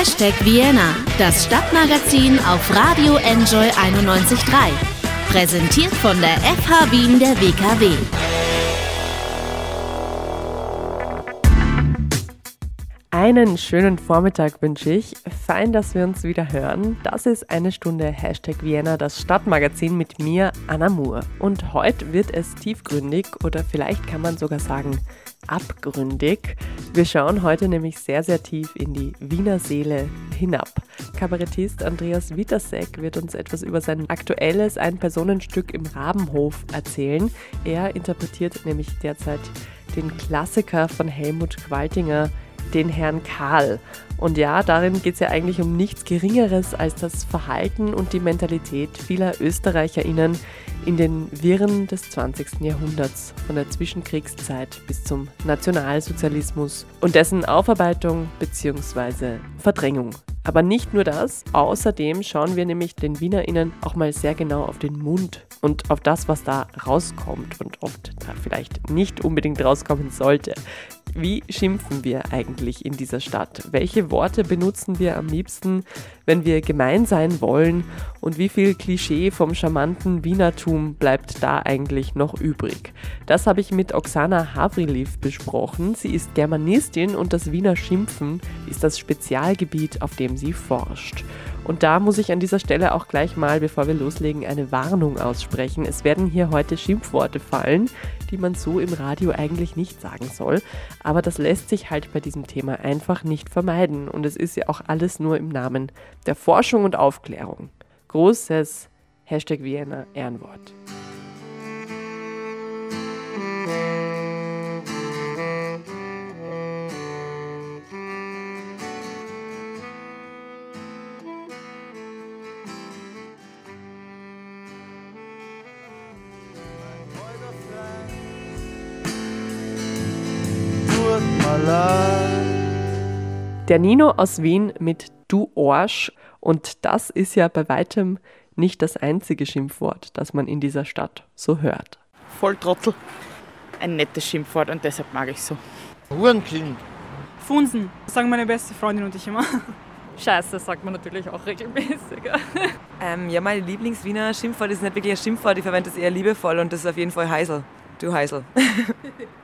Hashtag Vienna, das Stadtmagazin auf Radio Enjoy 91.3. Präsentiert von der FH Wien der WKW. Einen schönen Vormittag wünsche ich. Fein, dass wir uns wieder hören. Das ist eine Stunde Hashtag Vienna, das Stadtmagazin mit mir, Anna Moore. Und heute wird es tiefgründig oder vielleicht kann man sogar sagen abgründig. Wir schauen heute nämlich sehr, sehr tief in die Wiener Seele hinab. Kabarettist Andreas Wittersek wird uns etwas über sein aktuelles Ein-Personenstück im Rabenhof erzählen. Er interpretiert nämlich derzeit den Klassiker von Helmut Qualtinger, den Herrn Karl. Und ja, darin geht es ja eigentlich um nichts Geringeres als das Verhalten und die Mentalität vieler ÖsterreicherInnen in den Wirren des 20. Jahrhunderts, von der Zwischenkriegszeit bis zum Nationalsozialismus und dessen Aufarbeitung bzw. Verdrängung. Aber nicht nur das, außerdem schauen wir nämlich den WienerInnen auch mal sehr genau auf den Mund und auf das, was da rauskommt und oft da vielleicht nicht unbedingt rauskommen sollte. Wie schimpfen wir eigentlich in dieser Stadt? Welche Worte benutzen wir am liebsten, wenn wir gemein sein wollen? Und wie viel Klischee vom charmanten Wienertum bleibt da eigentlich noch übrig? Das habe ich mit Oksana Havriliv besprochen. Sie ist Germanistin und das Wiener Schimpfen ist das Spezialgebiet, auf dem sie forscht. Und da muss ich an dieser Stelle auch gleich mal, bevor wir loslegen, eine Warnung aussprechen. Es werden hier heute Schimpfworte fallen, die man so im Radio eigentlich nicht sagen soll. Aber das lässt sich halt bei diesem Thema einfach nicht vermeiden. Und es ist ja auch alles nur im Namen der Forschung und Aufklärung. Großes Hashtag Vienna Ehrenwort. Der Nino aus Wien mit Du Orsch. Und das ist ja bei weitem nicht das einzige Schimpfwort, das man in dieser Stadt so hört. Volltrottel. Ein nettes Schimpfwort und deshalb mag ich so. Hurenkind. Funsen, sagen meine beste Freundin und ich immer. Scheiße, sagt man natürlich auch regelmäßig. ähm, ja, mein Lieblings-Wiener Schimpfwort ist nicht wirklich ein Schimpfwort, ich verwende es eher liebevoll und das ist auf jeden Fall Heisel. Du Heisel.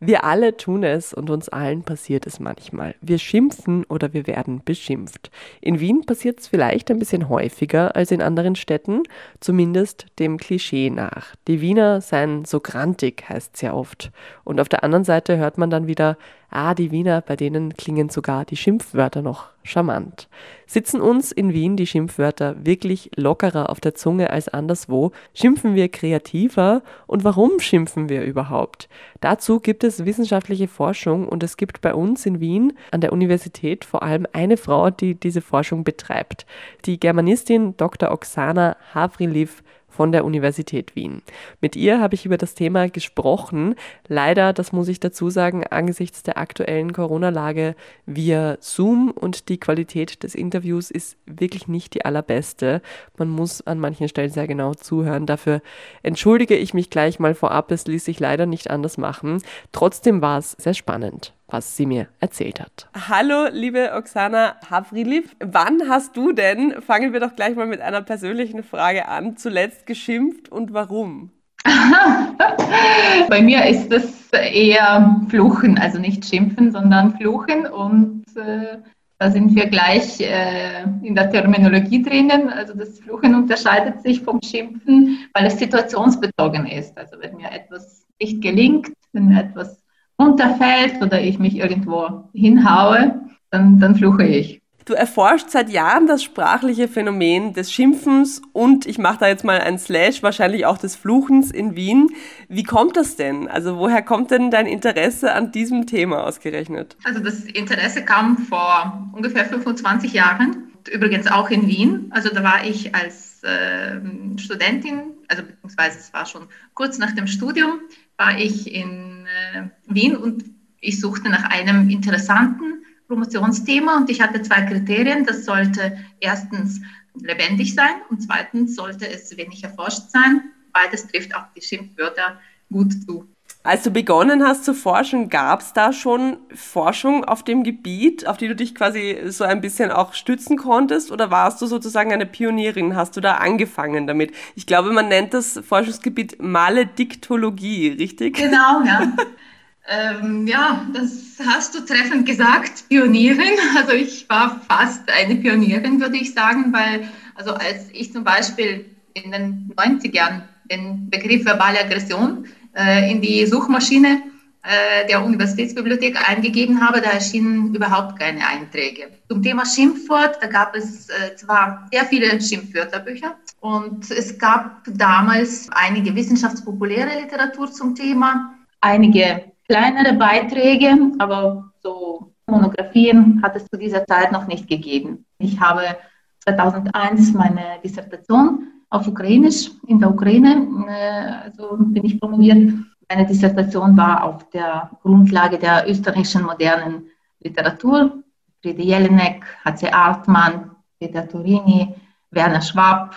Wir alle tun es und uns allen passiert es manchmal. Wir schimpfen oder wir werden beschimpft. In Wien passiert es vielleicht ein bisschen häufiger als in anderen Städten, zumindest dem Klischee nach. Die Wiener seien so grantig, heißt es ja oft. Und auf der anderen Seite hört man dann wieder, Ah, die Wiener, bei denen klingen sogar die Schimpfwörter noch charmant. Sitzen uns in Wien die Schimpfwörter wirklich lockerer auf der Zunge als anderswo? Schimpfen wir kreativer? Und warum schimpfen wir überhaupt? Dazu gibt es wissenschaftliche Forschung und es gibt bei uns in Wien an der Universität vor allem eine Frau, die diese Forschung betreibt. Die Germanistin Dr. Oksana Havriliv von der Universität Wien. Mit ihr habe ich über das Thema gesprochen. Leider, das muss ich dazu sagen, angesichts der aktuellen Corona-Lage via Zoom und die Qualität des Interviews ist wirklich nicht die allerbeste. Man muss an manchen Stellen sehr genau zuhören. Dafür entschuldige ich mich gleich mal vorab. Es ließ sich leider nicht anders machen. Trotzdem war es sehr spannend was sie mir erzählt hat. Hallo, liebe Oksana Havriliv. Wann hast du denn, fangen wir doch gleich mal mit einer persönlichen Frage an, zuletzt geschimpft und warum? Bei mir ist es eher Fluchen, also nicht schimpfen, sondern Fluchen. Und äh, da sind wir gleich äh, in der Terminologie drinnen. Also das Fluchen unterscheidet sich vom Schimpfen, weil es situationsbezogen ist. Also wenn mir etwas nicht gelingt, wenn mir etwas runterfällt oder ich mich irgendwo hinhaue, dann, dann fluche ich. Du erforscht seit Jahren das sprachliche Phänomen des Schimpfens und ich mache da jetzt mal ein Slash, wahrscheinlich auch des Fluchens in Wien. Wie kommt das denn? Also woher kommt denn dein Interesse an diesem Thema ausgerechnet? Also das Interesse kam vor ungefähr 25 Jahren, übrigens auch in Wien. Also da war ich als äh, Studentin, also beziehungsweise es war schon kurz nach dem Studium, war ich in äh, Wien und ich suchte nach einem interessanten Promotionsthema und ich hatte zwei Kriterien. Das sollte erstens lebendig sein und zweitens sollte es wenig erforscht sein. Beides trifft auch die Schimpfwörter gut zu. Als du begonnen hast zu forschen, gab es da schon Forschung auf dem Gebiet, auf die du dich quasi so ein bisschen auch stützen konntest? Oder warst du sozusagen eine Pionierin? Hast du da angefangen damit? Ich glaube, man nennt das Forschungsgebiet Malediktologie, richtig? Genau, ja. ähm, ja, das hast du treffend gesagt, Pionierin. Also ich war fast eine Pionierin, würde ich sagen, weil also als ich zum Beispiel in den 90ern den Begriff verbale Aggression in die Suchmaschine äh, der Universitätsbibliothek eingegeben habe, da erschienen überhaupt keine Einträge. Zum Thema Schimpfwort, da gab es äh, zwar sehr viele Schimpfwörterbücher und es gab damals einige wissenschaftspopuläre Literatur zum Thema, einige kleinere Beiträge, aber so Monographien hat es zu dieser Zeit noch nicht gegeben. Ich habe 2001 meine Dissertation auf Ukrainisch in der Ukraine. Äh, also bin ich promoviert. Meine Dissertation war auf der Grundlage der österreichischen modernen Literatur. Friede Jelinek, H.C. Artmann, Peter Turini, Werner Schwab,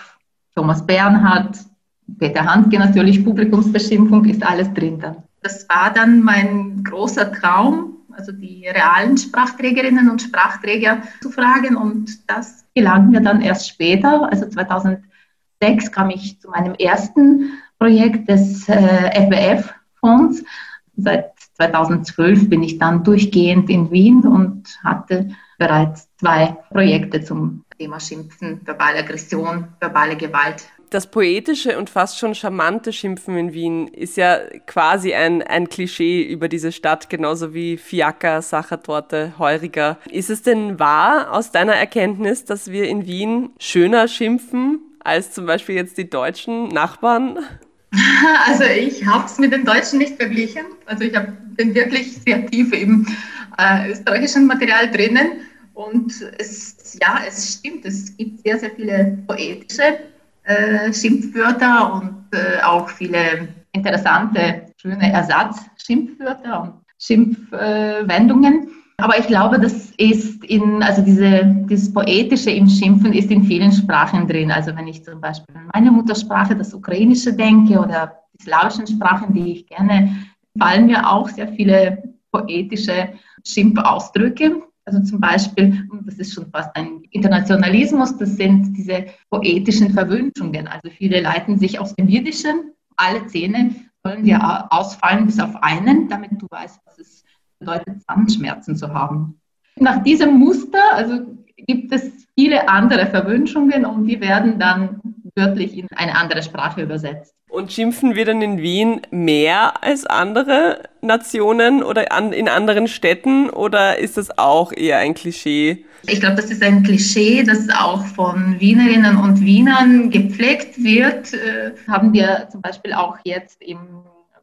Thomas Bernhard, Peter Handke natürlich, Publikumsbeschimpfung, ist alles drin dann. Das war dann mein großer Traum, also die realen Sprachträgerinnen und Sprachträger zu fragen und das gelang mir dann erst später, also 2000 2006 kam ich zu meinem ersten Projekt des äh, FWF-Fonds. Seit 2012 bin ich dann durchgehend in Wien und hatte bereits zwei Projekte zum Thema Schimpfen, verbale Aggression, verbale Gewalt. Das poetische und fast schon charmante Schimpfen in Wien ist ja quasi ein, ein Klischee über diese Stadt, genauso wie Fiaker, Sachertorte, Heuriger. Ist es denn wahr aus deiner Erkenntnis, dass wir in Wien schöner schimpfen als zum Beispiel jetzt die deutschen Nachbarn? Also ich habe es mit den Deutschen nicht verglichen. Also ich hab, bin wirklich sehr tief im äh, österreichischen Material drinnen. Und es, ja, es stimmt, es gibt sehr, sehr viele poetische äh, Schimpfwörter und äh, auch viele interessante, schöne Ersatzschimpfwörter und Schimpfwendungen. Aber ich glaube, das ist in, also diese, dieses Poetische im Schimpfen ist in vielen Sprachen drin. Also wenn ich zum Beispiel an meine Muttersprache, das Ukrainische denke oder die slawischen Sprachen, die ich gerne, fallen mir auch sehr viele poetische Schimpfausdrücke. Also zum Beispiel, das ist schon fast ein Internationalismus, das sind diese poetischen Verwünschungen. Also viele leiten sich aus dem Jiddischen, alle Zähne sollen dir ausfallen bis auf einen, damit du weißt, was es bedeutet, Zahnschmerzen zu haben. Nach diesem Muster also gibt es viele andere Verwünschungen und die werden dann wörtlich in eine andere Sprache übersetzt. Und schimpfen wir dann in Wien mehr als andere Nationen oder an, in anderen Städten oder ist das auch eher ein Klischee? Ich glaube, das ist ein Klischee, das auch von Wienerinnen und Wienern gepflegt wird. Äh, haben wir zum Beispiel auch jetzt im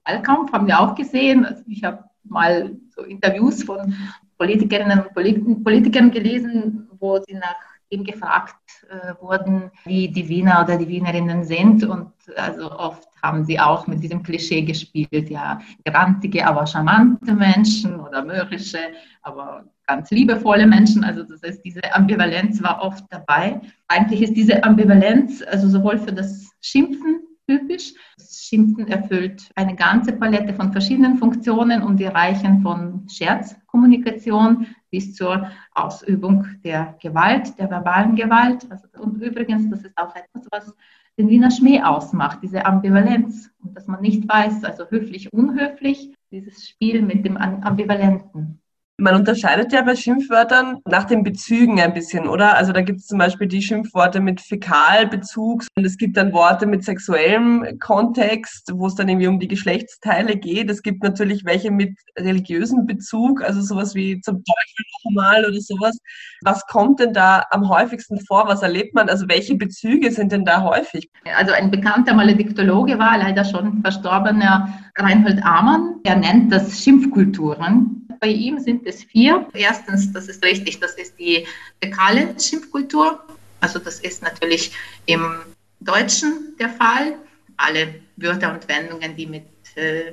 Wahlkampf, haben wir auch gesehen. Also ich habe mal so Interviews von Politikerinnen und Politikern gelesen, wo sie nach ihm gefragt äh, wurden, wie die Wiener oder die Wienerinnen sind. Und also oft haben sie auch mit diesem Klischee gespielt, ja, grantige, aber charmante Menschen oder mürrische, aber ganz liebevolle Menschen. Also das heißt, diese Ambivalenz war oft dabei. Eigentlich ist diese Ambivalenz also sowohl für das Schimpfen typisch. Das Schimpfen erfüllt eine ganze Palette von verschiedenen Funktionen und die reichen von Scherzkommunikation bis zur Ausübung der Gewalt, der verbalen Gewalt. Also, und übrigens, das ist auch etwas, was den Wiener Schmäh ausmacht, diese Ambivalenz und dass man nicht weiß, also höflich, unhöflich, dieses Spiel mit dem Ambivalenten. Man unterscheidet ja bei Schimpfwörtern nach den Bezügen ein bisschen, oder? Also da gibt es zum Beispiel die Schimpfworte mit Fäkalbezug und es gibt dann Worte mit sexuellem Kontext, wo es dann irgendwie um die Geschlechtsteile geht. Es gibt natürlich welche mit religiösem Bezug, also sowas wie zum Teufel nochmal oder sowas. Was kommt denn da am häufigsten vor? Was erlebt man? Also welche Bezüge sind denn da häufig? Also ein bekannter Malediktologe war leider schon verstorbener Reinhold Amann. Er nennt das Schimpfkulturen bei ihm sind es vier. Erstens, das ist richtig, das ist die fäkale Schimpfkultur. Also das ist natürlich im Deutschen der Fall. Alle Wörter und Wendungen, die mit äh,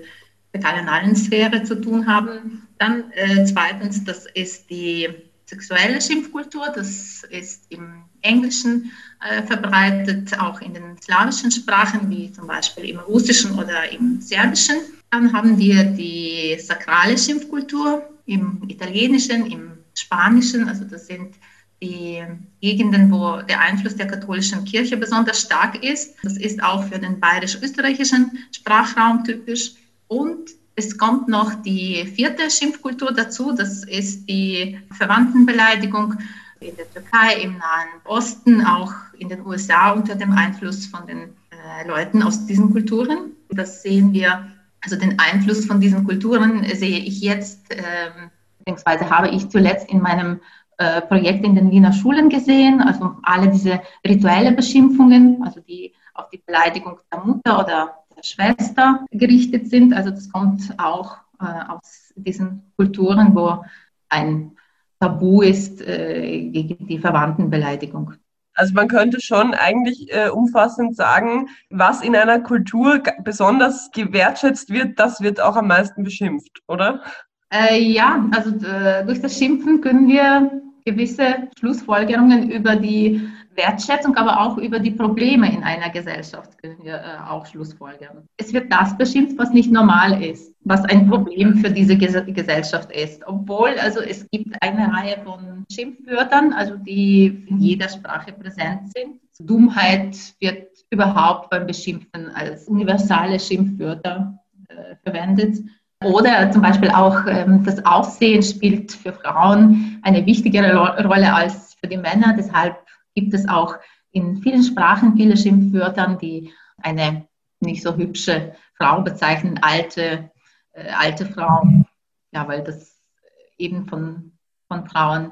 fäkalenalen Sphäre zu tun haben. Dann äh, zweitens, das ist die sexuelle Schimpfkultur. Das ist im Englischen äh, verbreitet, auch in den slawischen Sprachen, wie zum Beispiel im Russischen oder im Serbischen. Dann haben wir die sakrale Schimpfkultur im Italienischen, im Spanischen. Also das sind die Gegenden, wo der Einfluss der katholischen Kirche besonders stark ist. Das ist auch für den bayerisch-österreichischen Sprachraum typisch. Und es kommt noch die vierte Schimpfkultur dazu. Das ist die Verwandtenbeleidigung in der Türkei, im Nahen Osten, auch in den USA unter dem Einfluss von den äh, Leuten aus diesen Kulturen. Das sehen wir, also den Einfluss von diesen Kulturen sehe ich jetzt, ähm, beziehungsweise habe ich zuletzt in meinem äh, Projekt in den Wiener Schulen gesehen, also alle diese rituelle Beschimpfungen, also die auf die Beleidigung der Mutter oder der Schwester gerichtet sind. Also das kommt auch äh, aus diesen Kulturen, wo ein Tabu ist äh, gegen die Verwandtenbeleidigung. Also man könnte schon eigentlich äh, umfassend sagen, was in einer Kultur besonders gewertschätzt wird, das wird auch am meisten beschimpft, oder? Äh, ja, also äh, durch das Schimpfen können wir gewisse Schlussfolgerungen über die Wertschätzung, aber auch über die Probleme in einer Gesellschaft können wir äh, auch schlussfolgern. Es wird das beschimpft, was nicht normal ist, was ein Problem für diese Ges Gesellschaft ist. Obwohl, also es gibt eine Reihe von Schimpfwörtern, also die in jeder Sprache präsent sind. Dummheit wird überhaupt beim Beschimpfen als universale Schimpfwörter äh, verwendet. Oder zum Beispiel auch ähm, das Aussehen spielt für Frauen eine wichtigere Rolle als für die Männer. Deshalb gibt es auch in vielen Sprachen viele Schimpfwörter, die eine nicht so hübsche Frau bezeichnen, alte, äh, alte Frau, ja, weil das eben von, von Frauen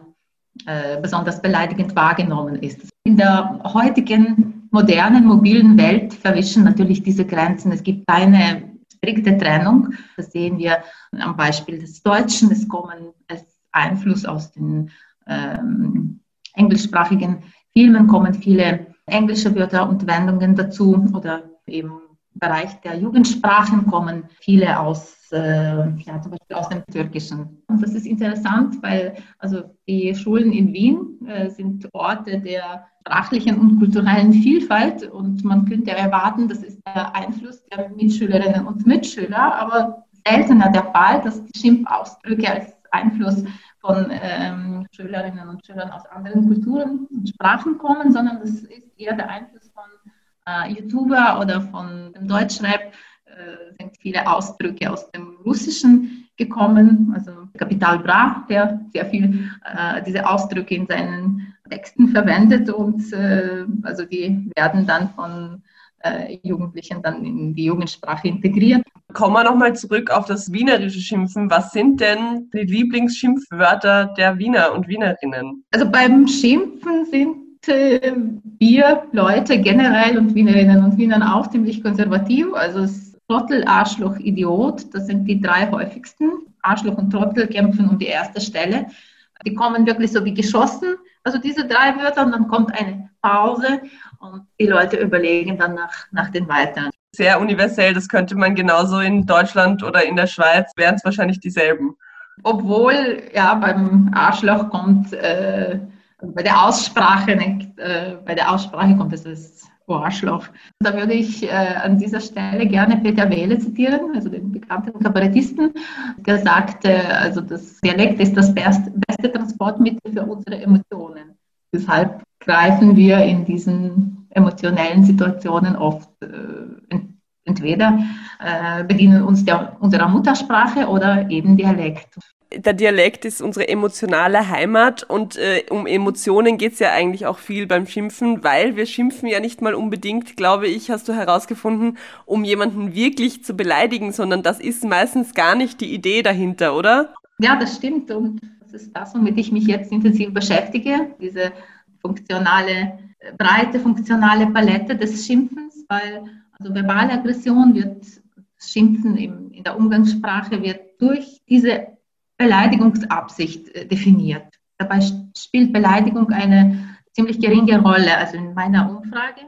äh, besonders beleidigend wahrgenommen ist. In der heutigen modernen, mobilen Welt verwischen natürlich diese Grenzen. Es gibt keine strikte Trennung. Das sehen wir am Beispiel des Deutschen. Es kommen als Einfluss aus den ähm, englischsprachigen Filmen kommen viele englische Wörter und Wendungen dazu oder im Bereich der Jugendsprachen kommen viele aus, äh, ja, zum Beispiel aus dem Türkischen. Und das ist interessant, weil also die Schulen in Wien äh, sind Orte der sprachlichen und kulturellen Vielfalt und man könnte erwarten, das ist der Einfluss der Mitschülerinnen und Mitschüler, aber seltener der Fall, dass die Schimpfausdrücke als Einfluss von ähm, Schülerinnen und Schülern aus anderen Kulturen und Sprachen kommen, sondern das ist eher der Einfluss von äh, YouTuber oder von dem Deutschrap. Äh, sind viele Ausdrücke aus dem Russischen gekommen, also Kapital Bra, der sehr viel äh, diese Ausdrücke in seinen Texten verwendet und äh, also die werden dann von äh, Jugendlichen dann in die Jugendsprache integriert. Kommen wir nochmal zurück auf das wienerische Schimpfen. Was sind denn die Lieblingsschimpfwörter der Wiener und Wienerinnen? Also beim Schimpfen sind äh, wir Leute generell und Wienerinnen und Wiener auch ziemlich konservativ. Also Trottel, Arschloch, Idiot, das sind die drei häufigsten. Arschloch und Trottel kämpfen um die erste Stelle. Die kommen wirklich so wie geschossen. Also diese drei Wörter und dann kommt eine Pause und die Leute überlegen dann nach, nach den weiteren. Sehr universell, das könnte man genauso in Deutschland oder in der Schweiz, wären es wahrscheinlich dieselben. Obwohl, ja, beim Arschloch kommt, äh, bei der Aussprache, nicht, äh, bei der Aussprache kommt es das Arschloch. Da würde ich äh, an dieser Stelle gerne Peter Wehle zitieren, also den bekannten Kabarettisten, der sagte, also das Dialekt ist das beste, beste Transportmittel für unsere Emotionen. Deshalb greifen wir in diesen emotionellen Situationen oft äh, entweder äh, bedienen uns der, unserer Muttersprache oder eben Dialekt. Der Dialekt ist unsere emotionale Heimat und äh, um Emotionen geht es ja eigentlich auch viel beim Schimpfen, weil wir schimpfen ja nicht mal unbedingt, glaube ich, hast du herausgefunden, um jemanden wirklich zu beleidigen, sondern das ist meistens gar nicht die Idee dahinter, oder? Ja, das stimmt und das ist das, womit ich mich jetzt intensiv beschäftige, diese funktionale, breite funktionale Palette des Schimpfens, weil also verbale Aggression wird, Schimpfen im, in der Umgangssprache wird durch diese Beleidigungsabsicht äh, definiert. Dabei spielt Beleidigung eine ziemlich geringe Rolle. Also in meiner Umfrage,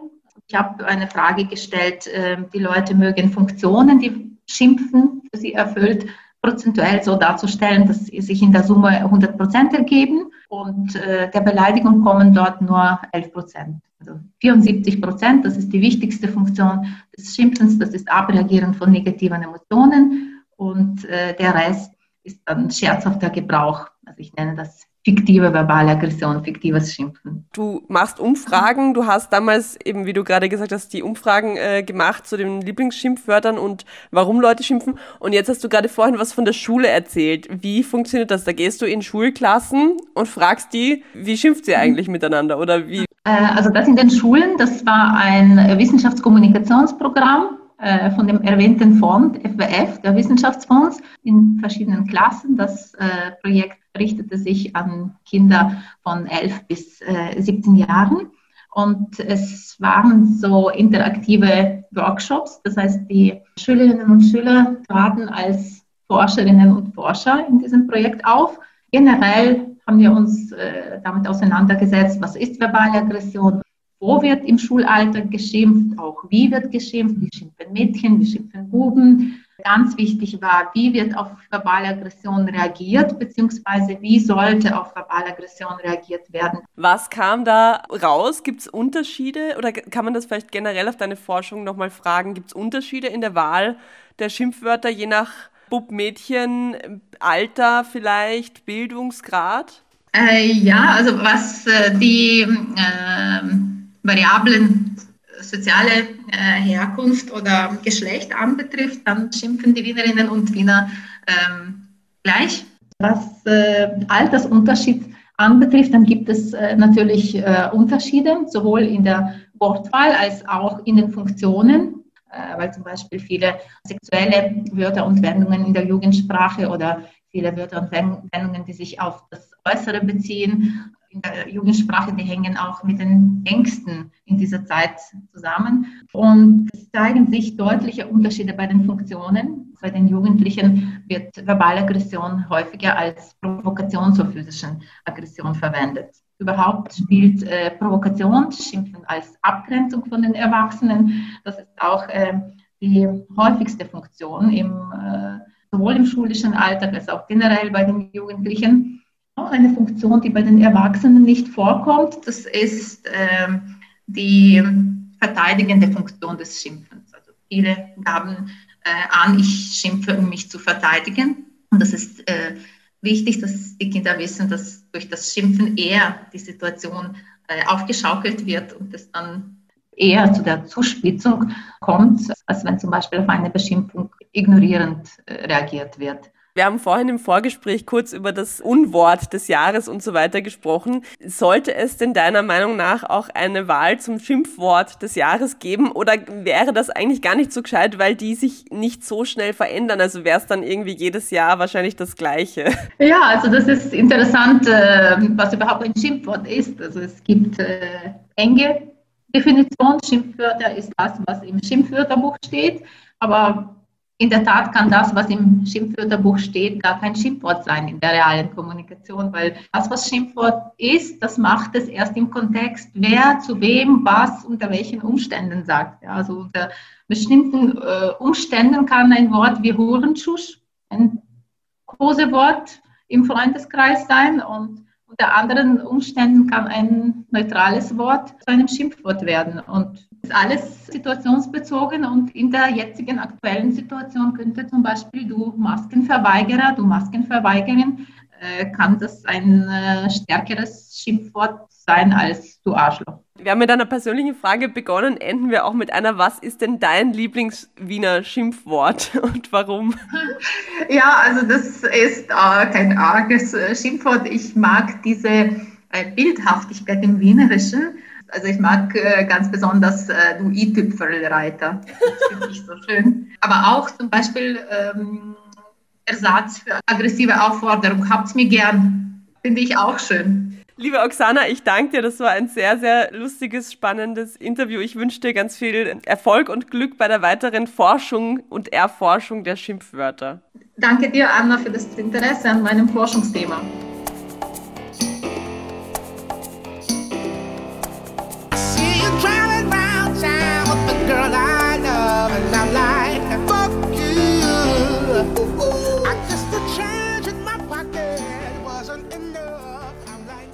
ich habe eine Frage gestellt, äh, die Leute mögen Funktionen, die Schimpfen für sie erfüllt, prozentuell so darzustellen, dass sie sich in der Summe 100 Prozent ergeben und äh, der Beleidigung kommen dort nur 11 Prozent. Also 74 Prozent, das ist die wichtigste Funktion des Schimpfens, das ist Abreagieren von negativen Emotionen und äh, der Rest ist dann scherzhafter Gebrauch. Also ich nenne das fiktive verbale Aggression, fiktives Schimpfen. Du machst Umfragen, du hast damals eben, wie du gerade gesagt hast, die Umfragen äh, gemacht zu den Lieblingsschimpfwörtern und warum Leute schimpfen. Und jetzt hast du gerade vorhin was von der Schule erzählt. Wie funktioniert das? Da gehst du in Schulklassen und fragst die, wie schimpft ihr eigentlich miteinander oder wie? Äh, also das in den Schulen, das war ein Wissenschaftskommunikationsprogramm äh, von dem erwähnten Fonds, FWF, der Wissenschaftsfonds, in verschiedenen Klassen. Das äh, Projekt richtete sich an Kinder von 11 bis 17 Jahren. Und es waren so interaktive Workshops. Das heißt, die Schülerinnen und Schüler traten als Forscherinnen und Forscher in diesem Projekt auf. Generell haben wir uns äh, damit auseinandergesetzt, was ist verbale Aggression, wo wird im Schulalltag geschimpft, auch wie wird geschimpft, wie schimpfen Mädchen, wie schimpfen Buben. Ganz wichtig war, wie wird auf verbale Aggression reagiert, beziehungsweise wie sollte auf verbale Aggression reagiert werden. Was kam da raus? Gibt es Unterschiede oder kann man das vielleicht generell auf deine Forschung nochmal fragen? Gibt es Unterschiede in der Wahl der Schimpfwörter je nach Bub, Mädchen, Alter vielleicht, Bildungsgrad? Äh, ja, also was äh, die äh, Variablen soziale äh, Herkunft oder Geschlecht anbetrifft, dann schimpfen die Wienerinnen und Wiener ähm, gleich. Was äh, Altersunterschied anbetrifft, dann gibt es äh, natürlich äh, Unterschiede, sowohl in der Wortwahl als auch in den Funktionen, äh, weil zum Beispiel viele sexuelle Wörter und Wendungen in der Jugendsprache oder viele Wörter und Wendungen, die sich auf das Äußere beziehen, in der Jugendsprache, die hängen auch mit den Ängsten in dieser Zeit zusammen. Und es zeigen sich deutliche Unterschiede bei den Funktionen. Bei den Jugendlichen wird verbale Aggression häufiger als Provokation zur physischen Aggression verwendet. Überhaupt spielt äh, Provokation, Schimpfen als Abgrenzung von den Erwachsenen. Das ist auch äh, die häufigste Funktion im, äh, sowohl im schulischen Alltag als auch generell bei den Jugendlichen auch eine Funktion, die bei den Erwachsenen nicht vorkommt. Das ist äh, die verteidigende Funktion des Schimpfens. Also viele gaben äh, an, ich schimpfe, um mich zu verteidigen. Und das ist äh, wichtig, dass die Kinder wissen, dass durch das Schimpfen eher die Situation äh, aufgeschaukelt wird und es dann eher zu der Zuspitzung kommt, als wenn zum Beispiel auf eine Beschimpfung ignorierend äh, reagiert wird. Wir haben vorhin im Vorgespräch kurz über das Unwort des Jahres und so weiter gesprochen. Sollte es denn deiner Meinung nach auch eine Wahl zum Schimpfwort des Jahres geben oder wäre das eigentlich gar nicht so gescheit, weil die sich nicht so schnell verändern? Also wäre es dann irgendwie jedes Jahr wahrscheinlich das Gleiche? Ja, also das ist interessant, äh, was überhaupt ein Schimpfwort ist. Also es gibt äh, enge Definition. Schimpfwörter ist das, was im Schimpfwörterbuch steht. Aber in der Tat kann das, was im Schimpfwörterbuch steht, gar kein Schimpfwort sein in der realen Kommunikation, weil das, was Schimpfwort ist, das macht es erst im Kontext, wer zu wem was unter welchen Umständen sagt. Ja, also unter bestimmten äh, Umständen kann ein Wort wie Hurenschusch ein Kosewort im Freundeskreis sein und unter anderen Umständen kann ein neutrales Wort zu einem Schimpfwort werden. Und ist alles situationsbezogen und in der jetzigen aktuellen Situation könnte zum Beispiel du Maskenverweigerer, du Maskenverweigerin, äh, kann das ein äh, stärkeres Schimpfwort sein als du Arschloch. Wir haben mit einer persönlichen Frage begonnen, enden wir auch mit einer, was ist denn dein Lieblings-Wiener Schimpfwort und warum? Ja, also das ist äh, kein arges äh, Schimpfwort. Ich mag diese Bildhaftigkeit im Wienerischen. Also ich mag äh, ganz besonders äh, du i-Tüpfelreiter. Das finde ich so schön. Aber auch zum Beispiel ähm, Ersatz für aggressive Aufforderung. Habt's mir gern. Finde ich auch schön. Liebe Oksana, ich danke dir. Das war ein sehr, sehr lustiges, spannendes Interview. Ich wünsche dir ganz viel Erfolg und Glück bei der weiteren Forschung und Erforschung der Schimpfwörter. Danke dir, Anna, für das Interesse an meinem Forschungsthema. girl I love and I'm like, fuck you. I just the change in my pocket wasn't enough. I'm like,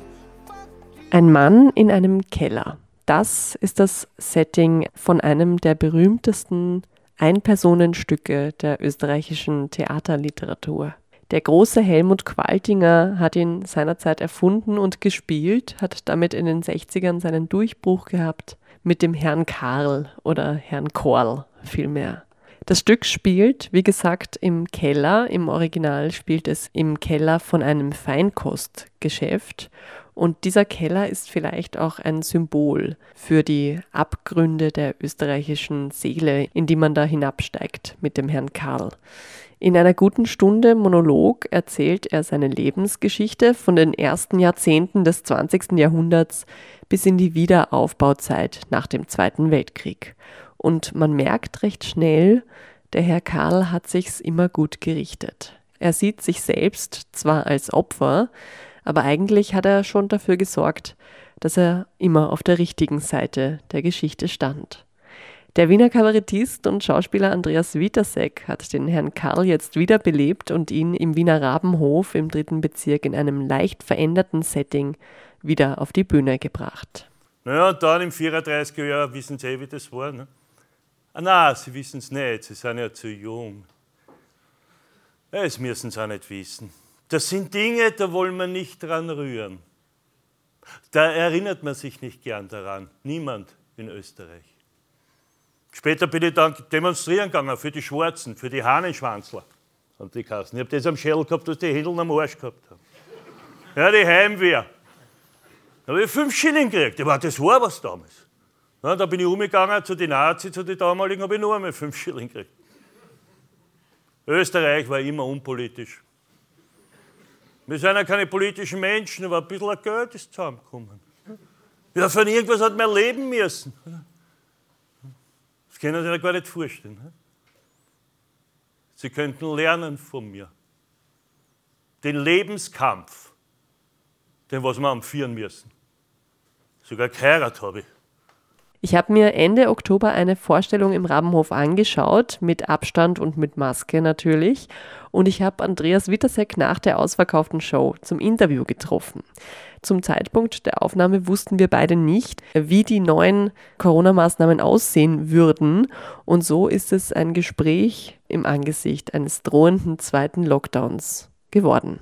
fuck you. Ein Mann in einem Keller. Das ist das Setting von einem der berühmtesten Einpersonenstücke der österreichischen Theaterliteratur. Der große Helmut Qualtinger hat ihn seinerzeit erfunden und gespielt, hat damit in den 60ern seinen Durchbruch gehabt mit dem Herrn Karl oder Herrn Korl vielmehr. Das Stück spielt, wie gesagt, im Keller. Im Original spielt es im Keller von einem Feinkostgeschäft. Und dieser Keller ist vielleicht auch ein Symbol für die Abgründe der österreichischen Seele, in die man da hinabsteigt mit dem Herrn Karl. In einer guten Stunde Monolog erzählt er seine Lebensgeschichte von den ersten Jahrzehnten des 20. Jahrhunderts bis in die Wiederaufbauzeit nach dem Zweiten Weltkrieg. Und man merkt recht schnell, der Herr Karl hat sich's immer gut gerichtet. Er sieht sich selbst zwar als Opfer, aber eigentlich hat er schon dafür gesorgt, dass er immer auf der richtigen Seite der Geschichte stand. Der Wiener Kabarettist und Schauspieler Andreas Witasek hat den Herrn Karl jetzt wiederbelebt und ihn im Wiener Rabenhof im dritten Bezirk in einem leicht veränderten Setting wieder auf die Bühne gebracht. Naja, und dann im 34er Jahr wissen Sie eh, wie das war. Ne? Ah, nein, Sie wissen es nicht, Sie sind ja zu jung. Das müssen Sie auch nicht wissen. Das sind Dinge, da wollen wir nicht dran rühren. Da erinnert man sich nicht gern daran. Niemand in Österreich. Später bin ich dann demonstrieren gegangen für die Schwarzen, für die Hahnenschwanzler. Und die Kassen. Ich habe das am Schädel gehabt, dass die Händeln am Arsch gehabt haben. Ja, die Heimwehr. Da habe ich fünf Schilling gekriegt. Ja, das war was damals. Ja, da bin ich umgegangen zu den Nazis, zu den damaligen, habe ich noch einmal fünf Schilling gekriegt. Österreich war immer unpolitisch. Wir sind ja keine politischen Menschen, aber ein bisschen Geld ist zusammengekommen. Ja, von irgendwas hat man leben müssen. Das können Sie sich gar nicht vorstellen. Sie könnten lernen von mir. Den Lebenskampf, den was wir am müssen. Sogar geheiratet habe ich. Ich habe mir Ende Oktober eine Vorstellung im Rabenhof angeschaut, mit Abstand und mit Maske natürlich. Und ich habe Andreas Wittersek nach der ausverkauften Show zum Interview getroffen. Zum Zeitpunkt der Aufnahme wussten wir beide nicht, wie die neuen Corona-Maßnahmen aussehen würden. Und so ist es ein Gespräch im Angesicht eines drohenden zweiten Lockdowns geworden.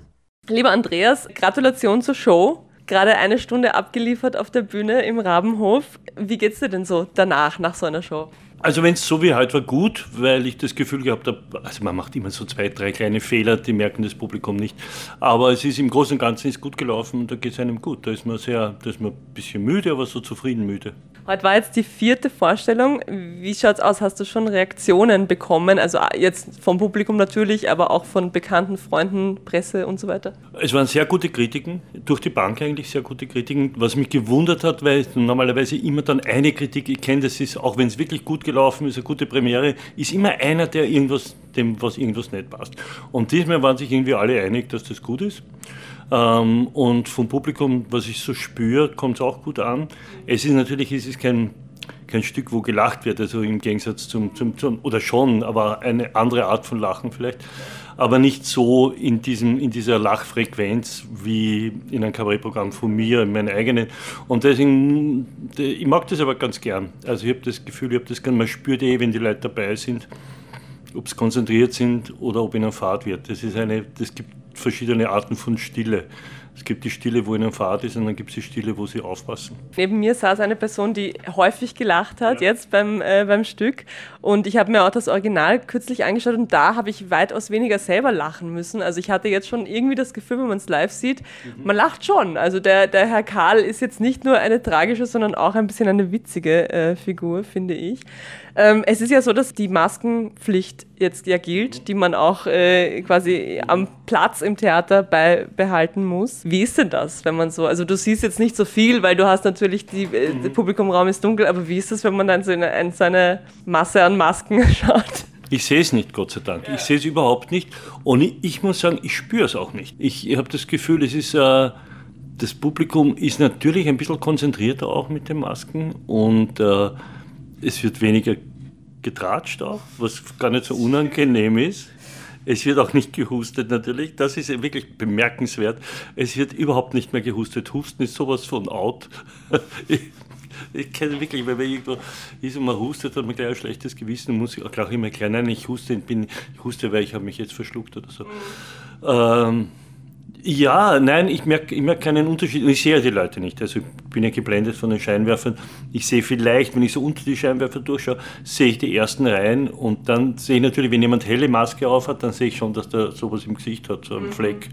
Lieber Andreas, Gratulation zur Show gerade eine Stunde abgeliefert auf der Bühne im Rabenhof. Wie geht's dir denn so danach, nach so einer Show? Also wenn es so wie heute war, gut, weil ich das Gefühl gehabt habe, also man macht immer so zwei, drei kleine Fehler, die merken das Publikum nicht. Aber es ist im Großen und Ganzen ist gut gelaufen und da geht es einem gut. Da ist man sehr, da ist man ein bisschen müde, aber so zufrieden müde. Heute war jetzt die vierte Vorstellung. Wie schaut es aus? Hast du schon Reaktionen bekommen? Also ah, jetzt vom Publikum natürlich, aber auch von bekannten Freunden, Presse und so weiter? Es waren sehr gute Kritiken, durch die Bank eigentlich sehr gute Kritiken. Was mich gewundert hat, weil normalerweise immer dann eine Kritik, ich kenne das ist, auch wenn es wirklich gut gelaufen ist, eine gute Premiere, ist immer einer, der irgendwas, dem was irgendwas nicht passt. Und diesmal waren sich irgendwie alle einig, dass das gut ist. Ähm, und vom Publikum, was ich so spüre, kommt es auch gut an. Es ist natürlich, es ist kein, kein Stück, wo gelacht wird, also im Gegensatz zum, zum, zum, oder schon, aber eine andere Art von Lachen vielleicht. Aber nicht so in, diesem, in dieser Lachfrequenz wie in einem Kabarettprogramm von mir, in meinen eigenen. Und deswegen, ich mag das aber ganz gern. Also ich habe das Gefühl, ich habe das gern, man spürt eh, wenn die Leute dabei sind, ob sie konzentriert sind oder ob ihnen Fahrt wird. Das ist eine, das gibt verschiedene Arten von Stille. Es gibt die Stille, wo ihnen Fahrt ist, und dann gibt es die Stille, wo sie aufpassen. Neben mir saß eine Person, die häufig gelacht hat, ja. jetzt beim, äh, beim Stück. Und ich habe mir auch das Original kürzlich angeschaut und da habe ich weitaus weniger selber lachen müssen. Also ich hatte jetzt schon irgendwie das Gefühl, wenn man es live sieht, mhm. man lacht schon. Also der, der Herr Karl ist jetzt nicht nur eine tragische, sondern auch ein bisschen eine witzige äh, Figur, finde ich. Ähm, es ist ja so, dass die Maskenpflicht jetzt ja gilt, die man auch äh, quasi am Platz im Theater beibehalten muss. Wie ist denn das, wenn man so, also du siehst jetzt nicht so viel, weil du hast natürlich, die, äh, der Publikumraum ist dunkel, aber wie ist das, wenn man dann so in, in so eine Masse an Masken schaut? Ich sehe es nicht, Gott sei Dank. Ich sehe es überhaupt nicht. Und ich, ich, muss sagen, ich spüre es auch nicht. Ich, ich habe das Gefühl, es ist, äh, das Publikum ist natürlich ein bisschen konzentrierter auch mit den Masken und äh, es wird weniger getratscht auch, was gar nicht so unangenehm ist. Es wird auch nicht gehustet natürlich. Das ist wirklich bemerkenswert. Es wird überhaupt nicht mehr gehustet. Husten ist sowas von out. Ich, ich kenne wirklich, wenn man irgendwo ist und man hustet, hat man gleich ein schlechtes Gewissen und muss ich auch immer erklären, nein, ich huste, bin, ich huste, weil ich habe mich jetzt verschluckt oder so. Mhm. Ähm, ja, nein, ich merke ich merk keinen Unterschied. Ich sehe ja die Leute nicht. Also ich bin ja geblendet von den Scheinwerfern. Ich sehe vielleicht, wenn ich so unter die Scheinwerfer durchschaue, sehe ich die ersten Reihen und dann sehe ich natürlich, wenn jemand helle Maske auf hat, dann sehe ich schon, dass der sowas im Gesicht hat, so einen mhm. Fleck.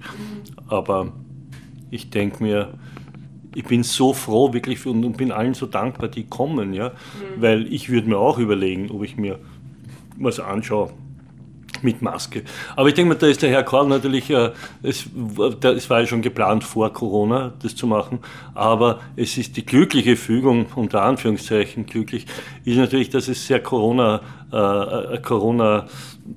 Aber ich denke mir, ich bin so froh wirklich und, und, bin allen so dankbar, die kommen, ja, mhm. weil ich würde mir auch überlegen, ob ich mir was anschaue mit Maske. Aber ich denke mal, da ist der Herr Korn natürlich, äh, es, es, war ja schon geplant vor Corona, das zu machen, aber es ist die glückliche Fügung, unter Anführungszeichen glücklich, ist natürlich, dass es sehr Corona, äh, Corona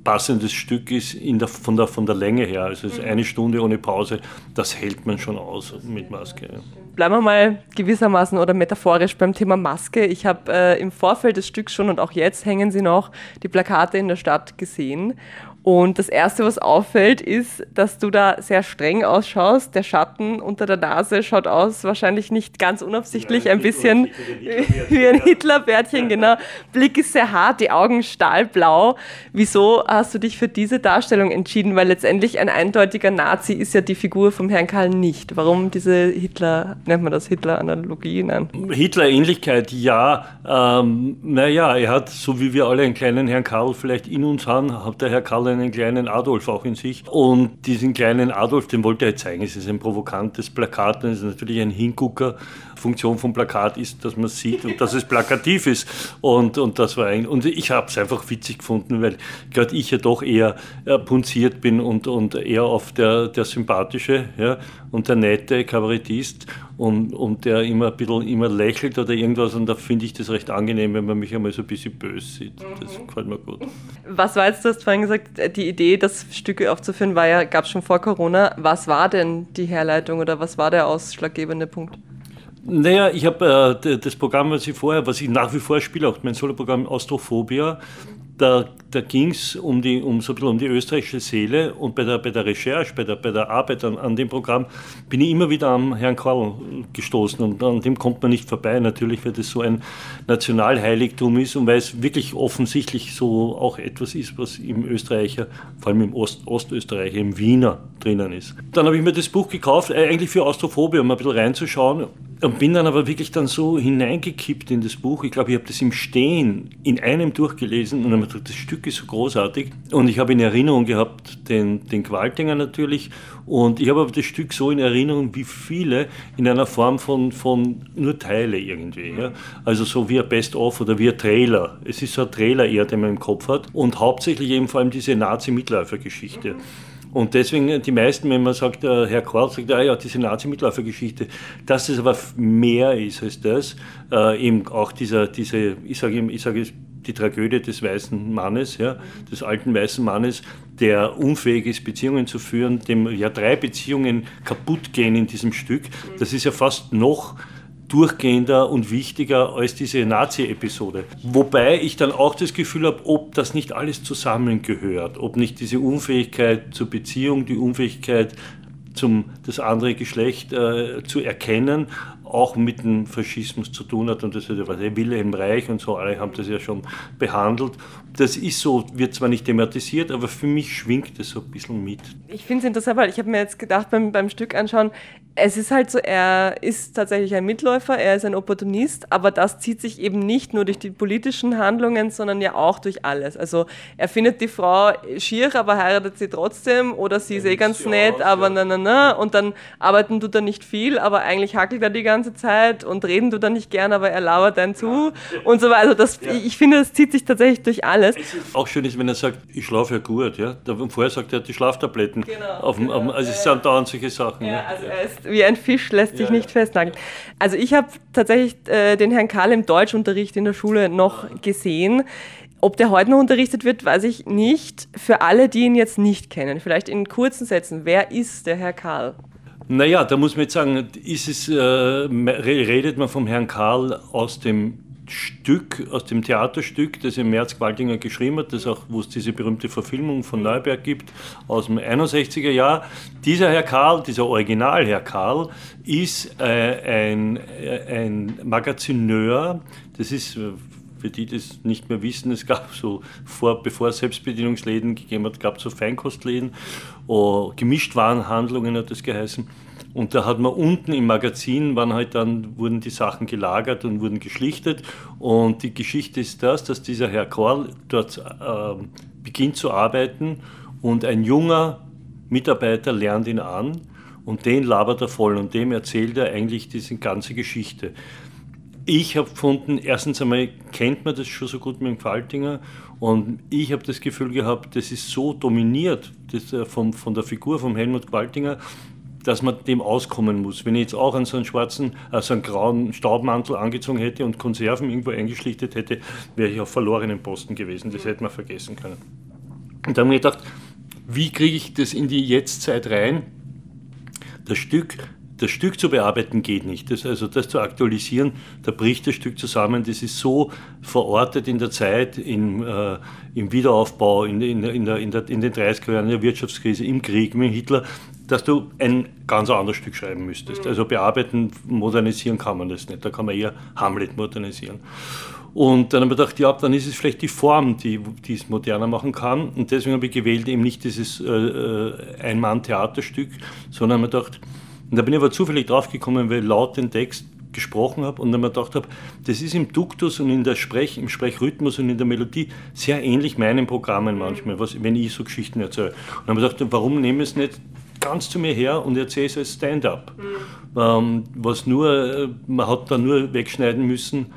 passendes Stück ist der, von, der, von der Länge her. Also es ist eine Stunde ohne Pause, das hält man schon aus mit Maske. Ja. Bleiben wir mal gewissermaßen oder metaphorisch beim Thema Maske. Ich habe äh, im Vorfeld des Stücks schon und auch jetzt hängen sie noch die Plakate in der Stadt gesehen. Und das Erste, was auffällt, ist, dass du da sehr streng ausschaust. Der Schatten unter der Nase schaut aus, wahrscheinlich nicht ganz unabsichtlich, ja, ein bisschen wie ein Hitlerbärtchen, genau. Blick ist sehr hart, die Augen stahlblau. Wieso hast du dich für diese Darstellung entschieden? Weil letztendlich ein eindeutiger Nazi ist ja die Figur vom Herrn Karl nicht. Warum diese Hitler, nennt man das Hitler-Analogie? Hitler-Ähnlichkeit, ja. Ähm, naja, er hat, so wie wir alle einen kleinen Herrn Karl vielleicht in uns haben, hat der Herr Karl einen kleinen Adolf auch in sich. Und diesen kleinen Adolf, den wollte er zeigen. Es ist ein provokantes Plakat, es ist natürlich ein Hingucker. Funktion vom Plakat ist, dass man sieht und dass es plakativ ist. Und, und, das war ein, und ich habe es einfach witzig gefunden, weil gerade ich ja doch eher äh, punziert bin und, und eher auf der, der sympathische ja, und der nette Kabarettist und, und der immer ein bisschen immer lächelt oder irgendwas. Und da finde ich das recht angenehm, wenn man mich einmal so ein bisschen böse sieht. Das mhm. gefällt mir gut. Was war jetzt, du hast vorhin gesagt, die Idee, das Stücke aufzuführen, war ja, gab es schon vor Corona. Was war denn die Herleitung oder was war der ausschlaggebende Punkt? Naja, ich habe äh, das Programm, was ich vorher, was ich nach wie vor spiele, auch mein Soloprogramm Austrophobia, da, da ging es um, die, um so ein bisschen um die österreichische Seele und bei der, bei der Recherche, bei der, bei der Arbeit an, an dem Programm bin ich immer wieder am Herrn Karl gestoßen und an dem kommt man nicht vorbei, natürlich, weil das so ein Nationalheiligtum ist und weil es wirklich offensichtlich so auch etwas ist, was im Österreicher, vor allem im Ost, Ostösterreicher, im Wiener drinnen ist. Dann habe ich mir das Buch gekauft, äh, eigentlich für Austrophobie, um ein bisschen reinzuschauen und bin dann aber wirklich dann so hineingekippt in das Buch. Ich glaube, ich habe das im Stehen in einem durchgelesen und habe gedacht, das Stück ist so großartig. Und ich habe in Erinnerung gehabt den, den Qualtinger natürlich. Und ich habe aber das Stück so in Erinnerung wie viele in einer Form von, von nur Teile irgendwie. Ja? Also so wie ein Best-of oder wie ein Trailer. Es ist so ein Trailer eher, den man im Kopf hat. Und hauptsächlich eben vor allem diese Nazi-Mitläufer-Geschichte. Und deswegen die meisten, wenn man sagt, äh, Herr Korl sagt, ah ja, diese Nazi-Mitläufergeschichte, dass es aber mehr ist als das, äh, eben auch dieser, diese, ich sage ich sage die Tragödie des weißen Mannes, ja, des alten weißen Mannes, der unfähig ist, Beziehungen zu führen, dem ja drei Beziehungen kaputt gehen in diesem Stück. Das ist ja fast noch durchgehender und wichtiger als diese Nazi-Episode. Wobei ich dann auch das Gefühl habe, ob das nicht alles zusammengehört, ob nicht diese Unfähigkeit zur Beziehung, die Unfähigkeit zum das andere Geschlecht äh, zu erkennen, auch mit dem Faschismus zu tun hat und das ist ja was, Wilhelm Reich und so, alle haben das ja schon behandelt. Das ist so, wird zwar nicht thematisiert, aber für mich schwingt es so ein bisschen mit. Ich finde es interessant, weil ich habe mir jetzt gedacht beim, beim Stück anschauen, es ist halt so, er ist tatsächlich ein Mitläufer, er ist ein Opportunist, aber das zieht sich eben nicht nur durch die politischen Handlungen, sondern ja auch durch alles. Also er findet die Frau schier, aber heiratet sie trotzdem oder sie ist eh ganz nett, aus, aber ja. na na na und dann arbeiten tut er nicht viel, aber eigentlich hackelt er die ganze Zeit und reden tut er nicht gern, aber er lauert einen zu ja. und so weiter. Also das, ich finde, das zieht sich tatsächlich durch alles. Auch schön ist, wenn er sagt, ich schlafe ja gut, ja. Vorher sagt er, die Schlaftabletten. Genau, dem, genau. Also es sind dauernd solche Sachen. Ja, also er ist wie ein Fisch lässt sich ja, nicht ja. festnageln. Also ich habe tatsächlich äh, den Herrn Karl im Deutschunterricht in der Schule noch gesehen. Ob der heute noch unterrichtet wird, weiß ich nicht. Für alle, die ihn jetzt nicht kennen, vielleicht in kurzen Sätzen, wer ist der Herr Karl? Naja, da muss man jetzt sagen, es, äh, redet man vom Herrn Karl aus dem Stück, aus dem Theaterstück, das im März Qualtinger geschrieben hat, das auch, wo es diese berühmte Verfilmung von Neuberg gibt, aus dem 61er Jahr. Dieser Herr Karl, dieser Original Herr Karl, ist äh, ein, äh, ein Magazineur, das ist äh, für die, die das nicht mehr wissen, es gab so, vor, bevor es Selbstbedienungsläden gegeben hat, gab es so Feinkostläden, oh, Gemischtwarenhandlungen hat das geheißen. Und da hat man unten im Magazin, waren halt dann, wurden die Sachen gelagert und wurden geschlichtet. Und die Geschichte ist das, dass dieser Herr Korl dort äh, beginnt zu arbeiten und ein junger Mitarbeiter lernt ihn an und den labert er voll und dem erzählt er eigentlich diese ganze Geschichte. Ich habe gefunden, erstens einmal kennt man das schon so gut mit dem Faltinger und ich habe das Gefühl gehabt, das ist so dominiert das, äh, vom, von der Figur von Helmut Qualtinger, dass man dem auskommen muss. Wenn ich jetzt auch an so einen schwarzen, also einen grauen Staubmantel angezogen hätte und Konserven irgendwo eingeschlichtet hätte, wäre ich auf verlorenen Posten gewesen. Das hätte man vergessen können. Und da habe ich gedacht, wie kriege ich das in die Jetztzeit rein? Das Stück das Stück zu bearbeiten geht nicht. Das, also das zu aktualisieren, da bricht das Stück zusammen. Das ist so verortet in der Zeit, im, äh, im Wiederaufbau, in, in, in, der, in, der, in den 30er Jahren, in der Wirtschaftskrise, im Krieg mit Hitler, dass du ein ganz anderes Stück schreiben müsstest. Also bearbeiten, modernisieren kann man das nicht. Da kann man eher Hamlet modernisieren. Und dann habe ich gedacht, ja, dann ist es vielleicht die Form, die, die es moderner machen kann. Und deswegen habe ich gewählt eben nicht dieses äh, äh Ein-Mann-Theaterstück, sondern habe mir gedacht, und da bin ich aber zufällig draufgekommen, weil ich laut den Text gesprochen habe und dann mir gedacht habe, das ist im Duktus und in der Sprech, im Sprechrhythmus und in der Melodie sehr ähnlich meinen Programmen manchmal, was, wenn ich so Geschichten erzähle. Und dann habe ich gedacht, warum nehme ich es nicht ganz zu mir her und erzähle es als Stand-up? Mhm. Ähm, was nur, äh, man hat da nur wegschneiden müssen,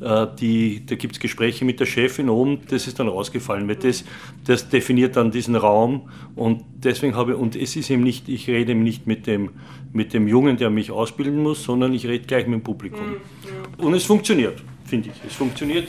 äh, die, da gibt es Gespräche mit der Chefin oben, das ist dann rausgefallen, weil das, das definiert dann diesen Raum und deswegen habe ich, und es ist eben nicht, ich rede eben nicht mit dem, mit dem Jungen, der mich ausbilden muss, sondern ich rede gleich mit dem Publikum. Mhm. Und es funktioniert, finde ich. Es funktioniert,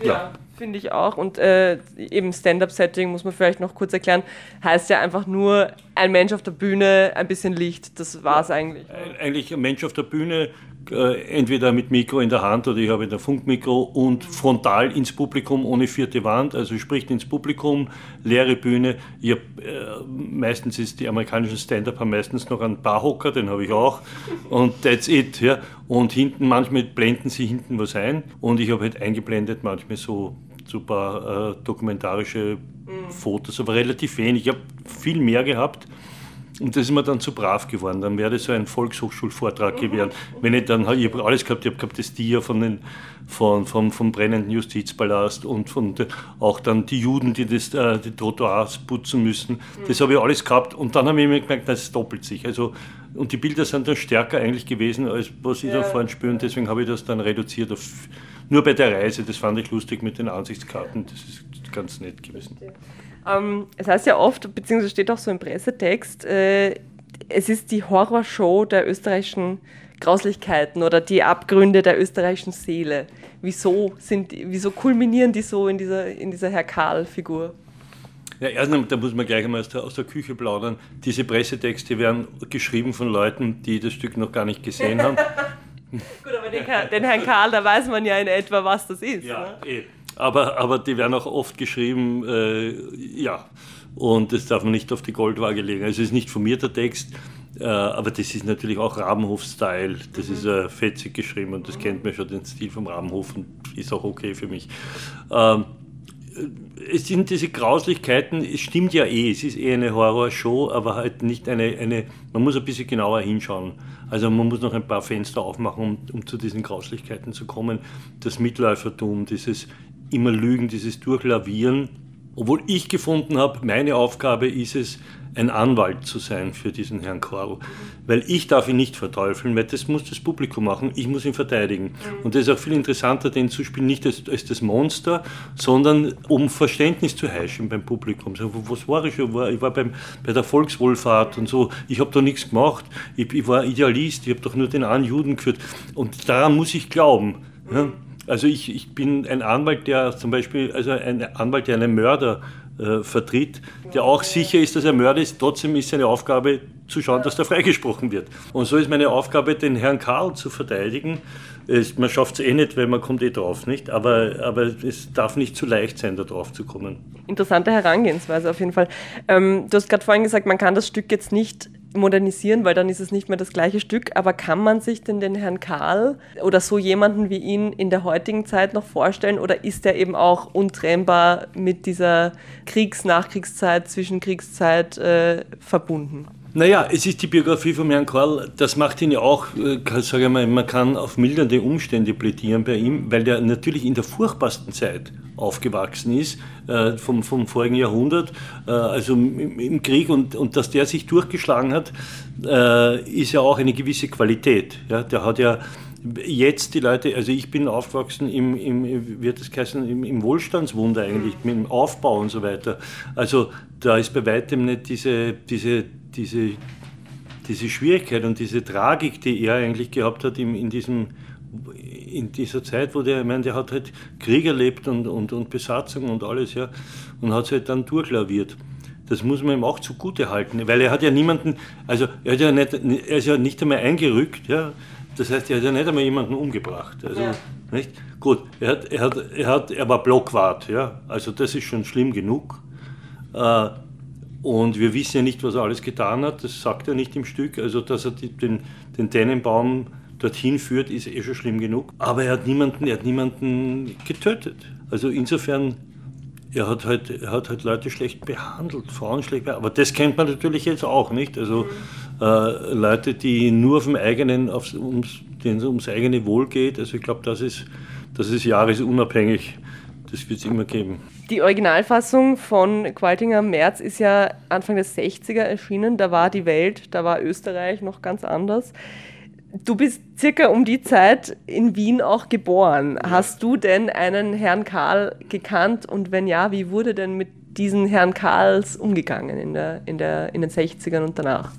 ja. ja finde ich auch. Und äh, eben Stand-up-Setting muss man vielleicht noch kurz erklären, heißt ja einfach nur ein Mensch auf der Bühne, ein bisschen Licht, das war es eigentlich. Eigentlich ein Mensch auf der Bühne, äh, entweder mit Mikro in der Hand oder ich habe ein Funkmikro und frontal ins Publikum ohne vierte Wand, also spricht ins Publikum, leere Bühne. Ich hab, äh, meistens ist die amerikanischen Stand-up haben meistens noch einen Barhocker, den habe ich auch und that's it. Ja. Und hinten manchmal blenden sie hinten was ein und ich habe halt eingeblendet manchmal so so ein paar äh, dokumentarische mhm. Fotos, aber relativ wenig. Ich habe viel mehr gehabt. Und das ist mir dann zu brav geworden. Dann wäre das so ein Volkshochschulvortrag gewesen. Wenn ich dann, ich habe alles gehabt, ich habe gehabt das Dia von den, von, vom, vom brennenden Justizpalast und von auch dann die Juden, die das, äh, die Trottoirs putzen müssen. Das habe ich alles gehabt. Und dann habe ich mir gemerkt, das doppelt sich. Also, und die Bilder sind dann stärker eigentlich gewesen, als was ich ja. da vorhin spüre. Und deswegen habe ich das dann reduziert auf, nur bei der Reise. Das fand ich lustig mit den Ansichtskarten. Das ist ganz nett gewesen. Ähm, es heißt ja oft, beziehungsweise steht auch so im Pressetext, äh, es ist die Horrorshow der österreichischen Grauslichkeiten oder die Abgründe der österreichischen Seele. Wieso, sind, wieso kulminieren die so in dieser, in dieser Herr Karl-Figur? Ja, erstens, da muss man gleich einmal aus der, aus der Küche plaudern. Diese Pressetexte werden geschrieben von Leuten, die das Stück noch gar nicht gesehen haben. Gut, aber den, den, Herrn Karl, da weiß man ja in etwa, was das ist. Ja, ne? eh aber, aber die werden auch oft geschrieben, äh, ja, und das darf man nicht auf die Goldwaage legen. Also es ist nicht von mir der Text, äh, aber das ist natürlich auch Rabenhof-Style. Das ist äh, fetzig geschrieben und das kennt man schon, den Stil vom Rabenhof und ist auch okay für mich. Ähm, es sind diese Grauslichkeiten, es stimmt ja eh, es ist eher eine Horrorshow, aber halt nicht eine, eine, man muss ein bisschen genauer hinschauen. Also man muss noch ein paar Fenster aufmachen, um, um zu diesen Grauslichkeiten zu kommen. Das Mitläufertum, dieses immer Lügen, dieses Durchlavieren. Obwohl ich gefunden habe, meine Aufgabe ist es, ein Anwalt zu sein für diesen Herrn Korl. Weil ich darf ihn nicht verteufeln, weil das muss das Publikum machen, ich muss ihn verteidigen. Mhm. Und das ist auch viel interessanter, den zu spielen, nicht als, als das Monster, sondern um Verständnis zu heischen beim Publikum. So, was war ich schon? Ich war beim, bei der Volkswohlfahrt und so, ich habe da nichts gemacht, ich, ich war Idealist, ich habe doch nur den einen Juden geführt. Und daran muss ich glauben. Ja? Also ich, ich bin ein Anwalt, der zum Beispiel, also ein Anwalt, der einen Mörder äh, vertritt, der auch sicher ist, dass er Mörder ist. Trotzdem ist seine Aufgabe zu schauen, dass der freigesprochen wird. Und so ist meine Aufgabe, den Herrn Karl zu verteidigen. Es, man schafft es eh nicht, weil man kommt eh drauf, nicht? Aber, aber es darf nicht zu leicht sein, da drauf zu kommen. Interessante Herangehensweise auf jeden Fall. Ähm, du hast gerade vorhin gesagt, man kann das Stück jetzt nicht modernisieren, weil dann ist es nicht mehr das gleiche Stück. Aber kann man sich denn den Herrn Karl oder so jemanden wie ihn in der heutigen Zeit noch vorstellen? Oder ist er eben auch untrennbar mit dieser Kriegs-Nachkriegszeit, Zwischenkriegszeit äh, verbunden? Naja, es ist die Biografie von Herrn Karl, das macht ihn ja auch, äh, sage ich mal, man kann auf mildernde Umstände plädieren bei ihm, weil der natürlich in der furchtbarsten Zeit aufgewachsen ist, äh, vom, vom vorigen Jahrhundert, äh, also im, im, Krieg und, und dass der sich durchgeschlagen hat, äh, ist ja auch eine gewisse Qualität. Ja? Der hat ja jetzt die Leute, also ich bin aufgewachsen im, im wird das heißen, im, im Wohlstandswunder eigentlich, mit dem Aufbau und so weiter. Also da ist bei weitem nicht diese, diese diese, diese Schwierigkeit und diese Tragik, die er eigentlich gehabt hat in, in, diesem, in dieser Zeit, wo der, ich meine, der hat halt Krieg erlebt und, und, und Besatzung und alles, ja, und hat es halt dann durchlaviert. Das muss man ihm auch zugute halten, weil er hat ja niemanden, also er, hat ja nicht, er ist ja nicht einmal eingerückt, ja, das heißt, er hat ja nicht einmal jemanden umgebracht. Also, ja. nicht? Gut, er, hat, er, hat, er, hat, er war Blockwart, ja, also das ist schon schlimm genug. Äh, und wir wissen ja nicht, was er alles getan hat, das sagt er nicht im Stück. Also, dass er den, den Tannenbaum dorthin führt, ist eh schon schlimm genug. Aber er hat niemanden, er hat niemanden getötet. Also insofern, er hat halt, er hat halt Leute schlecht behandelt, Frauen schlecht behandelt. Aber das kennt man natürlich jetzt auch nicht. Also äh, Leute, die nur auf dem eigenen, aufs, ums, denen es ums eigene Wohl geht. Also ich glaube, das ist, das ist jahresunabhängig. Das wird es immer geben. Die Originalfassung von Qualtinger März ist ja Anfang der 60er erschienen. Da war die Welt, da war Österreich noch ganz anders. Du bist circa um die Zeit in Wien auch geboren. Ja. Hast du denn einen Herrn Karl gekannt? Und wenn ja, wie wurde denn mit diesen Herrn Karls umgegangen in, der, in, der, in den 60ern und danach?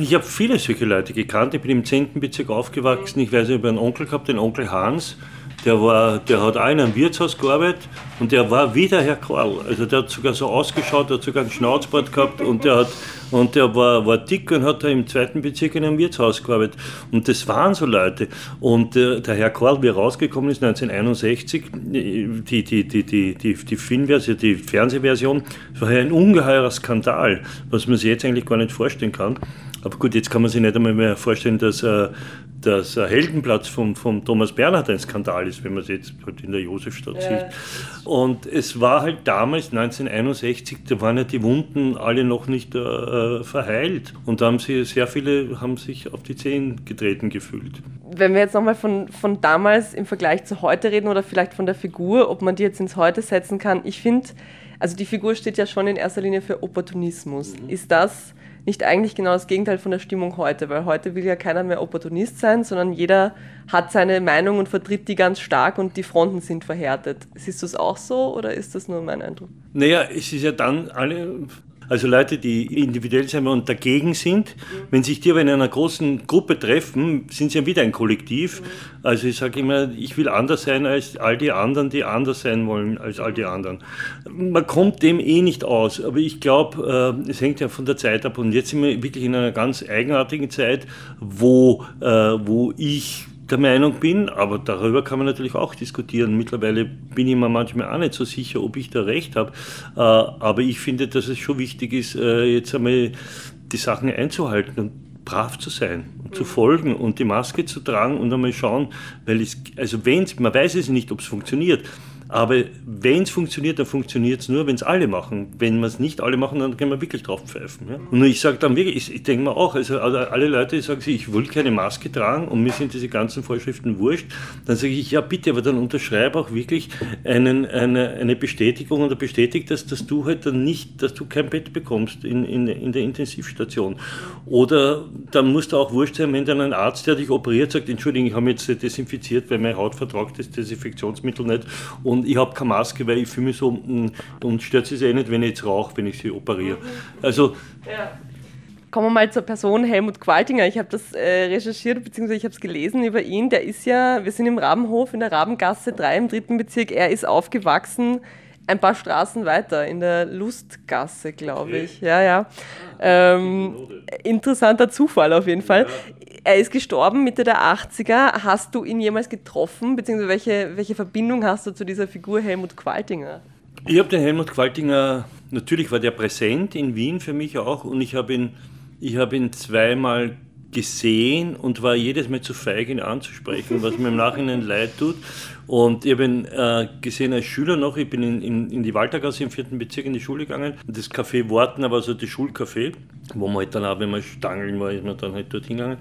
Ich habe viele solche Leute gekannt. Ich bin im 10. Bezirk aufgewachsen. Ich weiß, ich habe einen Onkel gehabt, den Onkel Hans der, war, der hat auch in einem Wirtshaus gearbeitet und der war wie der Herr Karl. Also der hat sogar so ausgeschaut, der hat sogar einen Schnauzbart gehabt und der, hat, und der war, war dick und hat da im zweiten Bezirk in einem Wirtshaus gearbeitet. Und das waren so Leute. Und der, der Herr Karl, wie er rausgekommen ist, 1961, die, die, die, die, die, die Filmversion, die Fernsehversion, war ja ein ungeheurer Skandal, was man sich jetzt eigentlich gar nicht vorstellen kann. Aber gut, jetzt kann man sich nicht einmal mehr vorstellen, dass, äh, dass der Heldenplatz von, von Thomas Bernhard ein Skandal ist, wenn man es jetzt halt in der Josefstadt ja. sieht. Und es war halt damals, 1961, da waren ja die Wunden alle noch nicht äh, verheilt. Und da haben sie sehr viele haben sich auf die Zehen getreten gefühlt. Wenn wir jetzt nochmal von, von damals im Vergleich zu heute reden oder vielleicht von der Figur, ob man die jetzt ins Heute setzen kann, ich finde, also die Figur steht ja schon in erster Linie für Opportunismus. Mhm. Ist das nicht eigentlich genau das Gegenteil von der Stimmung heute, weil heute will ja keiner mehr Opportunist sein, sondern jeder hat seine Meinung und vertritt die ganz stark und die Fronten sind verhärtet. Siehst du es auch so oder ist das nur mein Eindruck? Naja, es ist ja dann alle also Leute, die individuell sein und dagegen sind, wenn sich die aber in einer großen Gruppe treffen, sind sie ja wieder ein Kollektiv. Also ich sage immer, ich will anders sein als all die anderen, die anders sein wollen als all die anderen. Man kommt dem eh nicht aus, aber ich glaube, äh, es hängt ja von der Zeit ab und jetzt sind wir wirklich in einer ganz eigenartigen Zeit, wo, äh, wo ich der Meinung bin, aber darüber kann man natürlich auch diskutieren. Mittlerweile bin ich mir manchmal auch nicht so sicher, ob ich da recht habe. Äh, aber ich finde, dass es schon wichtig ist, äh, jetzt einmal die Sachen einzuhalten und brav zu sein und zu folgen und die Maske zu tragen und einmal schauen, weil es, also wenn man weiß es nicht, ob es funktioniert, aber wenn es funktioniert, dann funktioniert es nur, wenn es alle machen. Wenn wir es nicht alle machen, dann können wir wirklich drauf pfeifen. Ja? Und ich sage dann wirklich, ich, ich denke mir auch, also alle Leute sagen sich, ich will keine Maske tragen und mir sind diese ganzen Vorschriften wurscht, dann sage ich, ja bitte, aber dann unterschreibe auch wirklich einen, eine, eine Bestätigung oder bestätigt das, dass du halt dann nicht, dass du kein Bett bekommst in, in, in der Intensivstation. Oder dann muss da auch wurscht sein, wenn dann ein Arzt, der dich operiert, sagt, Entschuldigung, ich habe jetzt desinfiziert, weil meine Haut vertragt das Desinfektionsmittel nicht und und ich habe keine Maske, weil ich fühle mich so und, und stört es eh nicht, wenn ich jetzt rauche, wenn ich sie operiere. Also. Ja. Kommen wir mal zur Person Helmut Qualtinger. Ich habe das äh, recherchiert, beziehungsweise ich habe es gelesen über ihn. Der ist ja, wir sind im Rabenhof in der Rabengasse 3 im dritten Bezirk. Er ist aufgewachsen ein paar Straßen weiter, in der Lustgasse, glaube ich. Ja, ja. Ähm, interessanter Zufall auf jeden Fall. Er ist gestorben Mitte der 80er. Hast du ihn jemals getroffen, beziehungsweise welche, welche Verbindung hast du zu dieser Figur Helmut Qualtinger? Ich habe den Helmut Qualtinger, natürlich war der präsent in Wien für mich auch und ich habe ihn, ich hab ihn zweimal gesehen und war jedes Mal zu feig, ihn anzusprechen, was mir im Nachhinein leid tut. Und ich habe ihn äh, gesehen als Schüler noch. Ich bin in, in, in die Waltergasse im vierten Bezirk in die Schule gegangen. Das Café Worten, aber so das Schulcafé, wo man halt dann auch, wenn man stangeln war, ist man dann halt dort hingegangen.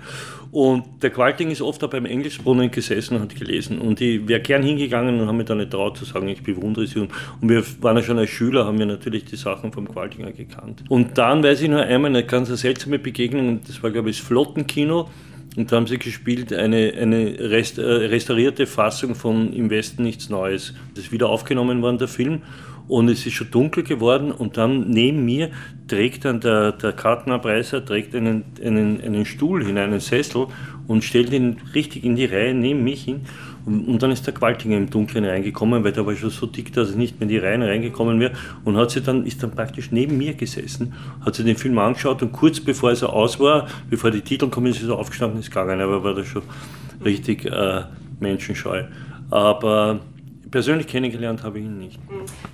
Und der Qualting ist oft auch beim Englischbrunnen gesessen und hat gelesen. Und ich wäre gern hingegangen und habe mich dann nicht traut zu sagen, ich bewundere sie. Und, und wir waren ja schon als Schüler, haben wir natürlich die Sachen vom Qualtinger gekannt. Und dann weiß ich nur einmal eine ganz seltsame Begegnung, das war, glaube ich, das Flottenkino. Und da haben sie gespielt eine, eine rest, äh, restaurierte Fassung von Im Westen nichts Neues. Das ist wieder aufgenommen worden, der Film. Und es ist schon dunkel geworden und dann neben mir trägt dann der, der Kartenabreißer trägt einen, einen, einen Stuhl hinein, einen Sessel und stellt ihn richtig in die Reihe neben mich hin. Und, dann ist der Qualtinger im Dunkeln reingekommen, weil der war schon so dick, dass er nicht mehr in die Reihen reingekommen wäre. Und hat sie dann, ist dann praktisch neben mir gesessen, hat sich den Film angeschaut und kurz bevor er aus war, bevor die Titel kommen, ist er so aufgestanden, ist gegangen, aber war da schon richtig äh, menschenscheu. Aber persönlich kennengelernt habe ich ihn nicht.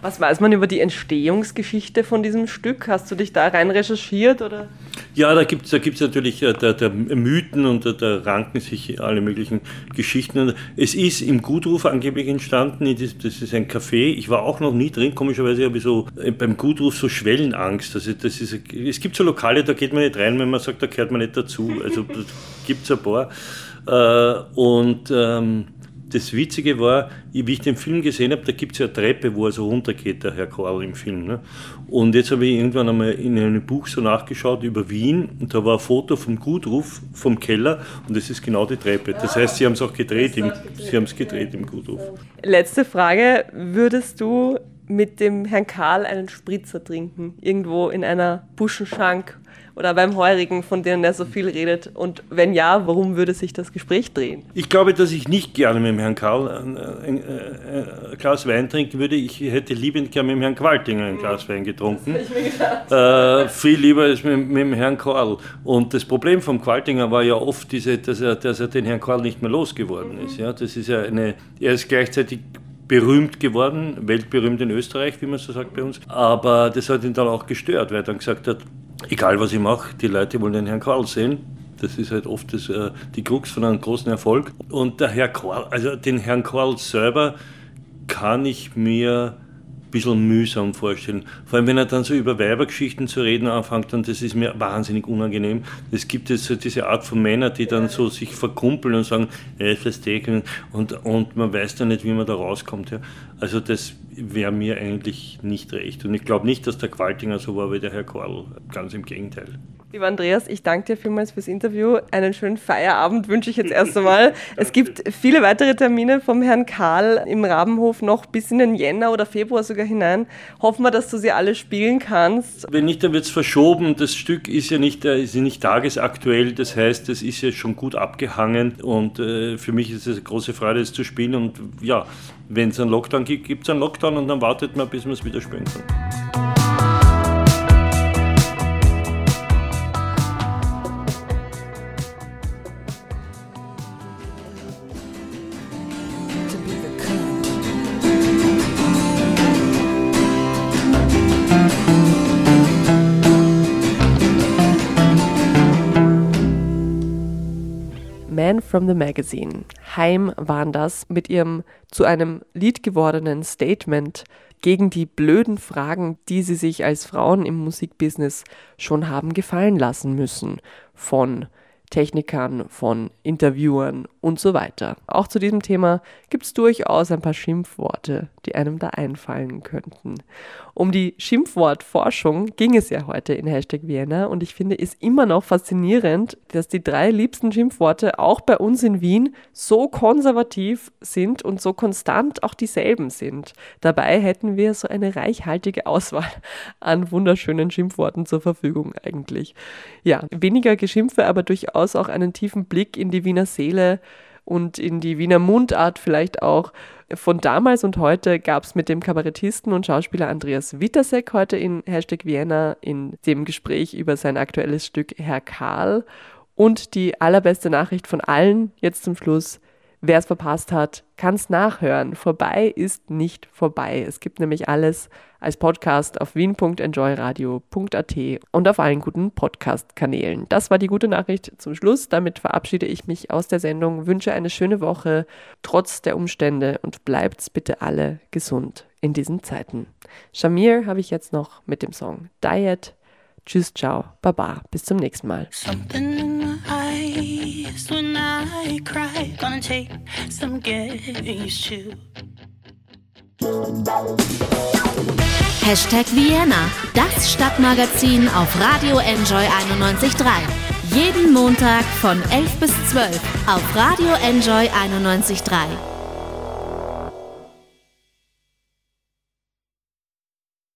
Was weiß man über die Entstehungsgeschichte von diesem Stück? Hast du dich da rein recherchiert? Oder? Ja, da gibt es da gibt's natürlich äh, der, der Mythen und da, da, ranken sich alle möglichen Geschichten. Es ist im Gutruf angeblich entstanden, das ist ein Café. Ich war auch noch nie drin, komischerweise habe ich so äh, beim Gutruf so Schwellenangst. Also das ist, es gibt so Lokale, da geht man nicht rein, wenn man sagt, da gehört man nicht dazu. Also gibt es ein paar. Äh, und ähm, das Witzige war, wie ich den Film gesehen habe, da gibt es ja eine Treppe, wo er so runtergeht, der Herr Karl im Film. Ne? Und jetzt habe ich irgendwann einmal in einem Buch so nachgeschaut über Wien und da war ein Foto vom Gutruf, vom Keller und das ist genau die Treppe. Das heißt, sie haben es auch gedreht, im, sie haben es gedreht im Gutruf. Letzte Frage, würdest du mit dem Herrn Karl einen Spritzer trinken, irgendwo in einer Buschenschank oder beim Heurigen, von denen er so viel redet? Und wenn ja, warum würde sich das Gespräch drehen? Ich glaube, dass ich nicht gerne mit dem Herrn Karl ein, ein, ein Glas Wein trinken würde. Ich hätte liebend gerne mit dem Herrn Qualtinger ein Glas Wein getrunken. Äh, viel lieber als mit, mit, dem Herrn Karl. Und das Problem vom Qualtinger war ja oft, diese, dass, er, dass er den Herrn Karl nicht mehr losgeworden ist. Ja, das ist ja eine, er ist gleichzeitig berühmt geworden, weltberühmt in Österreich, wie man so sagt bei uns. Aber das hat ihn dann auch gestört, weil er dann gesagt hat, egal was ich mache, die Leute wollen den Herrn Karl sehen. Das ist halt oft das, äh, die Krux von einem großen Erfolg. Und der Herr Karl, also den Herrn Karl selber kann ich mir bisschen mühsam vorstellen. Vor allem, wenn er dann so über Weibergeschichten zu reden anfängt, dann das ist mir wahnsinnig unangenehm. Es gibt jetzt so diese Art von Männern, die dann so sich verkumpeln und sagen, äh, verstecken und, und man weiß dann nicht, wie man da rauskommt. Ja. Also das wäre mir eigentlich nicht recht. Und ich glaube nicht, dass der Qualtinger so war wie der Herr Karl. Ganz im Gegenteil. Lieber Andreas, ich danke dir vielmals fürs Interview. Einen schönen Feierabend wünsche ich jetzt erst einmal. es gibt viele weitere Termine vom Herrn Karl im Rabenhof noch bis in den Jänner oder Februar sogar hinein. Hoffen wir, dass du sie alle spielen kannst. Wenn nicht, dann wird es verschoben. Das Stück ist ja nicht, äh, ist ja nicht tagesaktuell. Das heißt, es ist ja schon gut abgehangen. Und äh, für mich ist es eine große Freude, es zu spielen. Und ja, wenn es einen Lockdown gibt, gibt es einen Lockdown und dann wartet man, bis man es wieder spielen kann. From the Magazine. Heim waren das mit ihrem zu einem Lied gewordenen Statement gegen die blöden Fragen, die sie sich als Frauen im Musikbusiness schon haben gefallen lassen müssen. Von Technikern, von Interviewern und so weiter. Auch zu diesem Thema gibt es durchaus ein paar Schimpfworte, die einem da einfallen könnten. Um die Schimpfwortforschung ging es ja heute in Hashtag Vienna und ich finde es immer noch faszinierend, dass die drei liebsten Schimpfworte auch bei uns in Wien so konservativ sind und so konstant auch dieselben sind. Dabei hätten wir so eine reichhaltige Auswahl an wunderschönen Schimpfworten zur Verfügung eigentlich. Ja, weniger Geschimpfe, aber durchaus auch einen tiefen Blick in die Wiener Seele und in die Wiener Mundart vielleicht auch von damals und heute gab es mit dem Kabarettisten und Schauspieler Andreas Wittersek heute in Hashtag Vienna in dem Gespräch über sein aktuelles Stück Herr Karl. Und die allerbeste Nachricht von allen jetzt zum Schluss. Wer es verpasst hat, kann es nachhören. Vorbei ist nicht vorbei. Es gibt nämlich alles als Podcast auf wien.enjoyradio.at und auf allen guten Podcast-Kanälen. Das war die gute Nachricht zum Schluss. Damit verabschiede ich mich aus der Sendung, wünsche eine schöne Woche trotz der Umstände und bleibt bitte alle gesund in diesen Zeiten. Shamir habe ich jetzt noch mit dem Song Diet. Tschüss, ciao, baba, bis zum nächsten Mal. Hashtag Vienna, das Stadtmagazin auf Radio Enjoy 91.3. Jeden Montag von 11 bis 12 auf Radio Enjoy 91.3.